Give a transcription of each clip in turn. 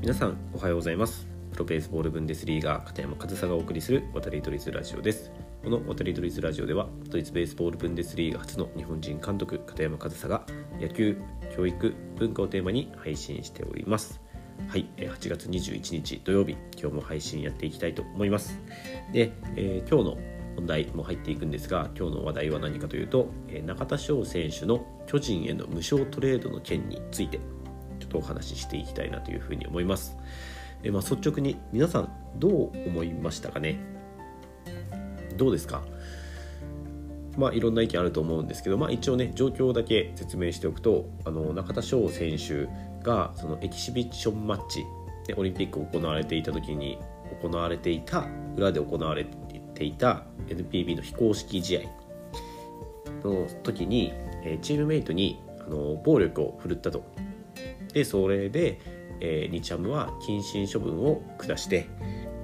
皆さんおはようございます。プロベースボールブンデスリーガー片山和沙がお送りする渡りドリズラジオです。この渡りドリズラジオではドイツベースボールブンデスリーガ初の日本人監督片山和沙が野球教育文化をテーマに配信しております。はい8月21日土曜日今日も配信やっていきたいと思います。で、えー、今日の本題も入っていくんですが今日の話題は何かというと中田翔選手の巨人への無償トレードの件について。とお話ししていきたいなというふうに思います。えまあ、率直に皆さんどう思いましたかね？どうですか？まあいろんな意見あると思うんですけど、まあ、一応ね状況だけ説明しておくとあの中田翔選手がそのエキシビションマッチでオリンピック行われていた時に行われていた裏で行われていた NPB の非公式試合の時にチームメイトにあの暴力を振るったと。でそれで、えー、日ハムは謹慎処分を下して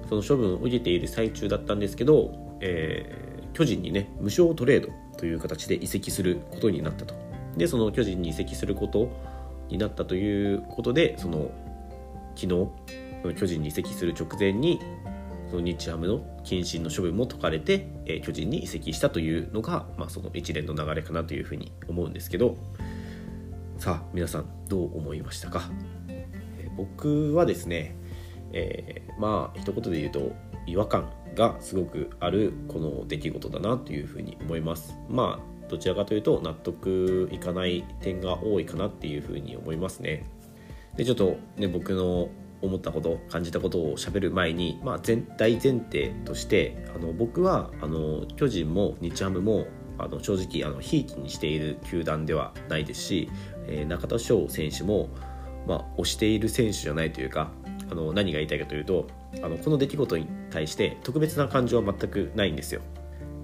その処分を受けている最中だったんですけど、えー、巨人にね無償トレードという形で移籍することになったと。でその巨人に移籍することになったということでその昨日巨人に移籍する直前にその日ハムの謹慎の処分も解かれて、えー、巨人に移籍したというのが、まあ、その一連の流れかなというふうに思うんですけどさあ皆さんどう思いましたか、え僕はですね、えー、まあ一言で言うと違和感がすごくあるこの出来事だなというふうに思います。まあどちらかというと納得いかない点が多いかなっていうふうに思いますね。でちょっとね僕の思ったこと感じたことをしゃべる前に、まあ、全体前提としてあの僕はあの巨人も日ハムもあの正直あのひいきにしている球団ではないですしえー、中田翔選手も、まあ、推している選手じゃないというかあの何が言いたいかというとあのこの出来事に対して特別な感情は全くないんですよ。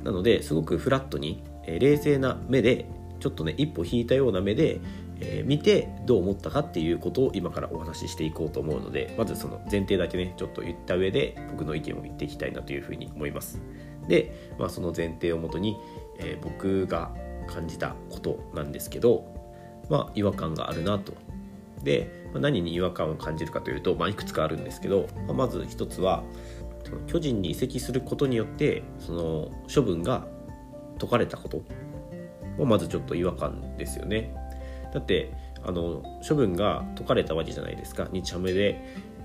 なのですごくフラットに、えー、冷静な目でちょっとね一歩引いたような目で、えー、見てどう思ったかっていうことを今からお話ししていこうと思うのでまずその前提だけねちょっと言った上で僕の意見を言っていきたいなというふうに思います。で、まあ、その前提をもとに、えー、僕が感じたことなんですけどまあ、違和感があるなと。で、まあ、何に違和感を感じるかというと、まあ、いくつかあるんですけど、まあ、まず一つは巨人に移籍することによってその処分が解かれたことはまずちょっと違和感ですよね。だってあの処分が解かれたわけじゃないですか日ハムで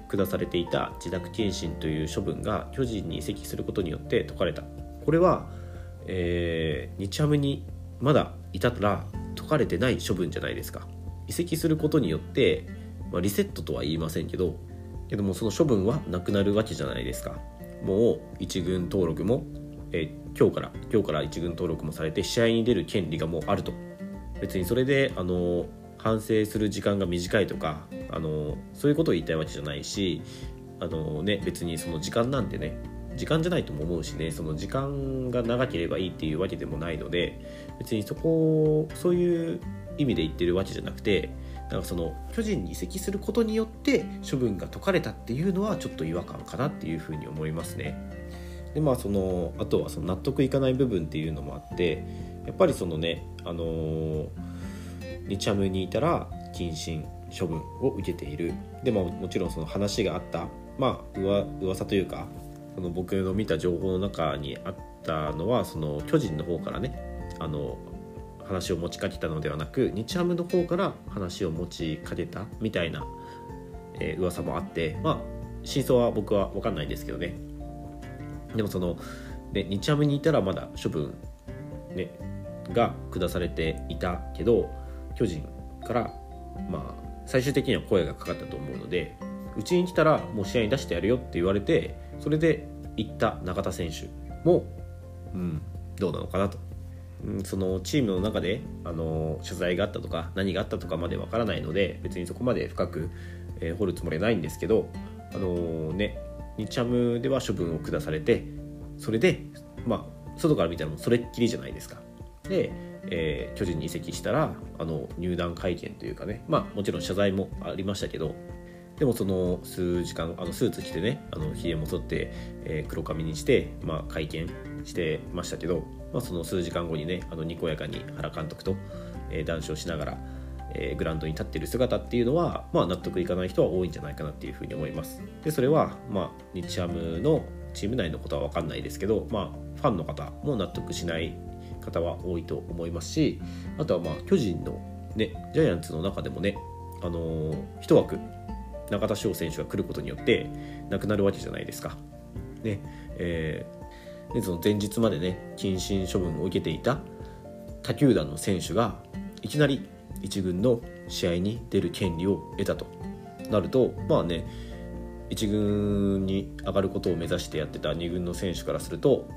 下されていた自宅謹慎という処分が巨人に移籍することによって解かれたこれは、えー、日ハムにまだいたらかれてない処分じゃないですか。移籍することによって、まあ、リセットとは言いませんけどけどもその処分はなくなるわけじゃないですか。もう一軍登録も、え、今日から今日から一軍登録もされて試合に出る権利がもうあると。別にそれであの反省する時間が短いとかあのそういうことを言いたいわけじゃないしあの、ね、別にその時間なんてね時間じゃないとも思うしねその時間が長ければいいっていうわけでもないので別にそこそういう意味で言ってるわけじゃなくてなんかその巨人に移籍することによって処分が解かれたっていうのはちょっと違和感かなっていうふうに思いますね。でまあそのあとはその納得いかない部分っていうのもあってやっぱりそのねあのー、日ハムにいたら謹慎処分を受けているでももちろんその話があったまあ噂というかその僕の見た情報の中にあったのはその巨人の方からねあの話を持ちかけたのではなく日ハムの方から話を持ちかけたみたいな、えー、噂もあってまあ真相は僕は分かんないですけどね。でもその、ね、日ハムにいたらまだ処分、ね、が下されていたけど巨人からまあ最終的には声がかかったと思うのでうちに来たらもう試合に出してやるよって言われてそれで行った中田選手も、うん、どうなのかなと、うん、そのチームの中であの謝罪があったとか何があったとかまでわからないので別にそこまで深く、えー、掘るつもりはないんですけどあのー、ね日ハムでは処分を下されてそれでまあ外から見たらもそれっきりじゃないですか。で、えー、巨人に移籍したらあの入団会見というかねまあもちろん謝罪もありましたけどでもその数時間あのスーツ着てねあのひげも剃って、えー、黒髪にして、まあ、会見してましたけど、まあ、その数時間後にねあのにこやかに原監督と、えー、談笑しながら、えー、グラウンドに立っている姿っていうのは、まあ、納得いかない人は多いんじゃないかなっていうふうに思います。でそれは、まあ、日ハムのチーム内のことは分かんないですけど、まあ、ファンの方も納得しない方は多いと思いますしあとはまあ巨人の、ね、ジャイアンツの中でもね、あのー、一枠中田翔選手が来ることによってなくなるわけじゃないですか。ねえー、でその前日までね謹慎処分を受けていた他球団の選手がいきなり1軍の試合に出る権利を得たとなるとまあね1軍に上がることを目指してやってた2軍の選手からすると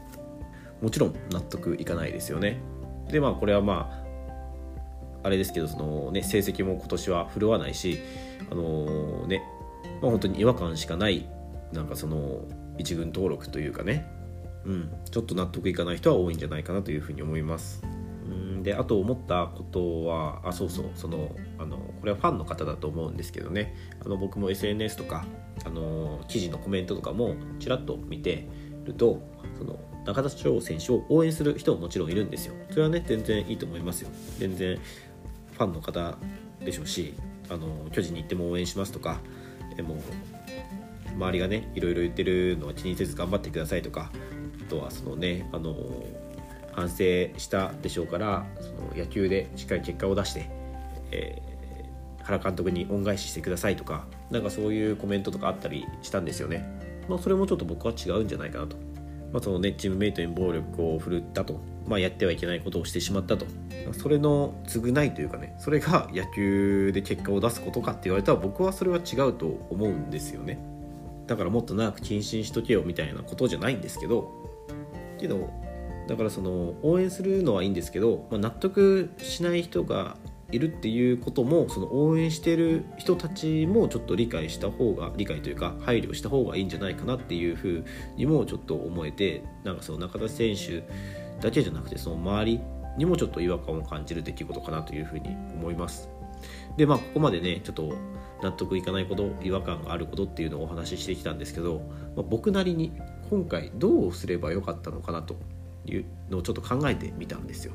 もちろん納得いかないですよね。でまあこれはまああれですけどその、ね、成績も今年は振るわないし、あのー、ねまあ、本当に違和感しかないなんかその1軍登録というかね、うん、ちょっと納得いかない人は多いんじゃないかなというふうに思います。うんであと思ったことはあそうそうそのあのこれはファンの方だと思うんですけどねあの僕も SNS とかあの記事のコメントとかもちらっと見てるとその中田翔選手を応援する人ももちろんいるんですよそれはね全然いいと思いますよ全然ファンの方でしょうしあの巨人に行っても応援しますとかでもう周りがねいろいろ言ってるのは気にせず頑張ってくださいとかあとはそのねあの反省したでしょうからその野球でしっかり結果を出して、えー、原監督に恩返ししてくださいとかなんかそういうコメントとかあったりしたんですよね、まあ、それもちょっと僕は違うんじゃないかなと、まあ、そのねチームメイトに暴力を振るったと、まあ、やってはいけないことをしてしまったと。それの償いというかねそれが 野球で結果を出すことかって言われたら僕はそれは違うと思うんですよね。だからもっと長く謹慎しとけよみたいなことじゃないんですけど。けどだからその応援するのはいいんですけど、まあ、納得しない人がいるっていうこともその応援してる人たちもちょっと理解した方が理解というか配慮した方がいいんじゃないかなっていうふうにもちょっと思えてなんかその中田選手だけじゃなくてその周りにもちょっと違和感を感じる出来事かなというふうに思います。でまあここまでねちょっと納得いかないこと違和感があることっていうのをお話ししてきたんですけど、まあ、僕なりに今回どうすればよかったのかなというのをちょっと考えてみたんですよ。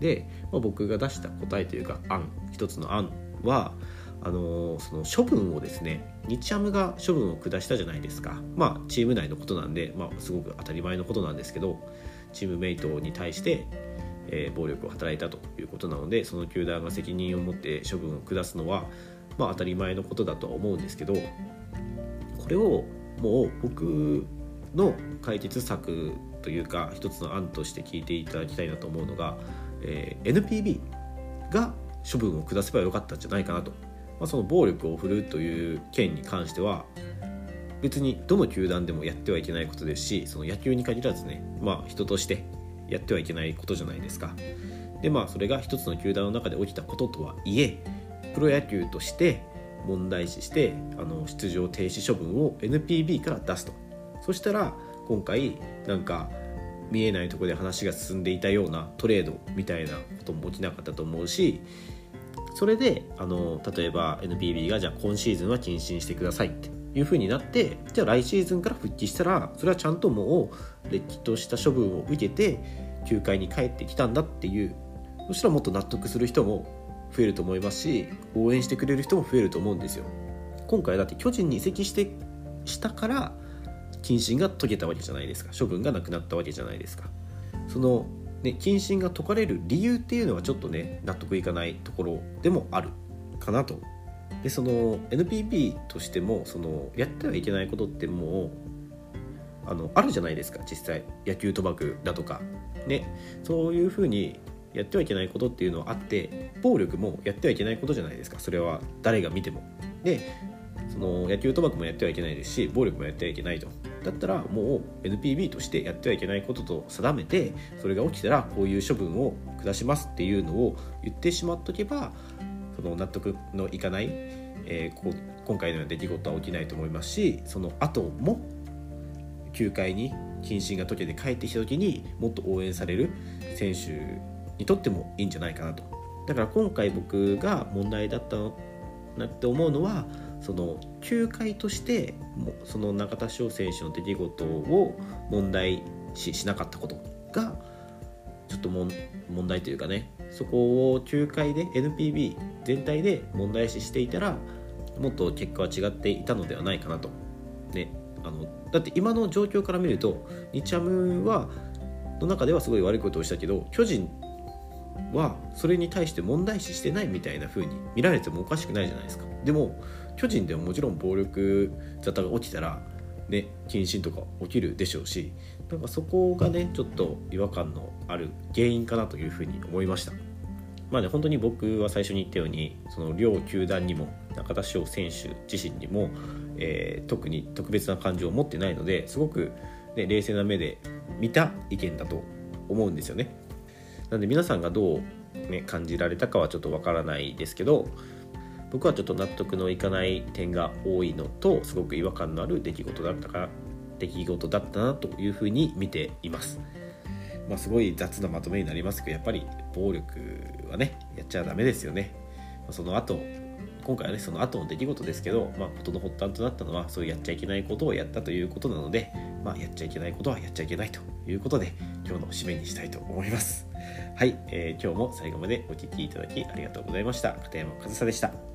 で、まあ、僕が出した答えというか案一つの案はあのー、その処分をですね日ハムが処分を下したじゃないですか。まあチーム内のことなんで、まあ、すごく当たり前のことなんですけどチームメイトに対して、えー、暴力を働いたということなのでその球団が責任を持って処分を下すのは、まあ、当たり前のことだとは思うんですけどこれをもう僕の解決策というか一つの案として聞いていただきたいなと思うのが、えー、NPB が処分を下せばよかったんじゃないかなと、まあ、その暴力を振るうという件に関しては別にどの球団でもやってはいけないことですしその野球に限らずね、まあ、人としてやってはいけないことじゃないですか。でまあそれが一つの球団の中で起きたこととはいえプロ野球として問題視してあの出場停止処分を NPB から出すとそしたら今回なんか見えないとこで話が進んでいたようなトレードみたいなことも起きなかったと思うしそれであの例えば NPB がじゃあ今シーズンは謹慎してくださいっていう風になってじゃあ来シーズンから復帰したらそれはちゃんともうれっきとした処分を受けて球界に帰ってきたんだっていうそしたらもっと納得する人も増えると思いますし応援してくれる人も増えると思うんですよ。今回だって巨人に移籍してしたから謹慎が解けたわけじゃないですか。処分がなくなったわけじゃないですか。そのね謹慎が解かれる理由っていうのはちょっとね納得いかないところでもあるかなと。でその NPB としてもそのやってはいけないことってもうあのあるじゃないですか。実際野球賭博だとか。ね。そういうふうにやってはいけないことっていうのはあって暴力もやってはいけないことじゃないですか。それは誰が見ても。でその野球賭博もやってはいけないですし暴力もやってはいけないと。だったらもう NPB としてやってはいけないことと定めてそれが起きたらこういう処分を下しますっていうのを言ってしまっとけばその納得のいかない、えー、こ今回のような出来事は起きないと思いますしその後も球界に謹慎が解けて帰ってきた時にもっと応援される選手にとってもいいんじゃないかなと。だから今回僕が問題だったなって思うのはその球界としてその中田翔選手の出来事を問題視しなかったことがちょっと問題というかねそこを仲介で NPB 全体で問題視していたらもっと結果は違っていたのではないかなと。ね、あのだって今の状況から見ると日ハムはの中ではすごい悪いことをしたけど巨人はそれに対して問題視してないみたいな風に見られてもおかしくないじゃないですかでも巨人でももちろん暴力沙汰が起きたらね謹慎とか起きるでしょうしなんかそこがねちょっと違和感のある原因かなというふうに思いました。まあね本当に僕は最初に言ったようにその両球団にも中田翔選手自身にも、えー、特に特別な感情を持ってないのですごく、ね、冷静な目で見た意見だと思うんですよね。なんで皆さんがどう、ね、感じられたかはちょっとわからないですけど僕はちょっと納得のいかない点が多いのとすごく違和感のある出来事だったから出来事だったなというふうに見ています。まあ、すごい雑なまとめになりますけどやっぱり暴力はねやっちゃダメですよね。その後今回はねその後の出来事ですけど、まあ、事の発端となったのはそういうやっちゃいけないことをやったということなので、まあ、やっちゃいけないことはやっちゃいけないということで今日の締めにしたいと思いますはい、えー、今日も最後までお聴きいただきありがとうございました片山和沙でした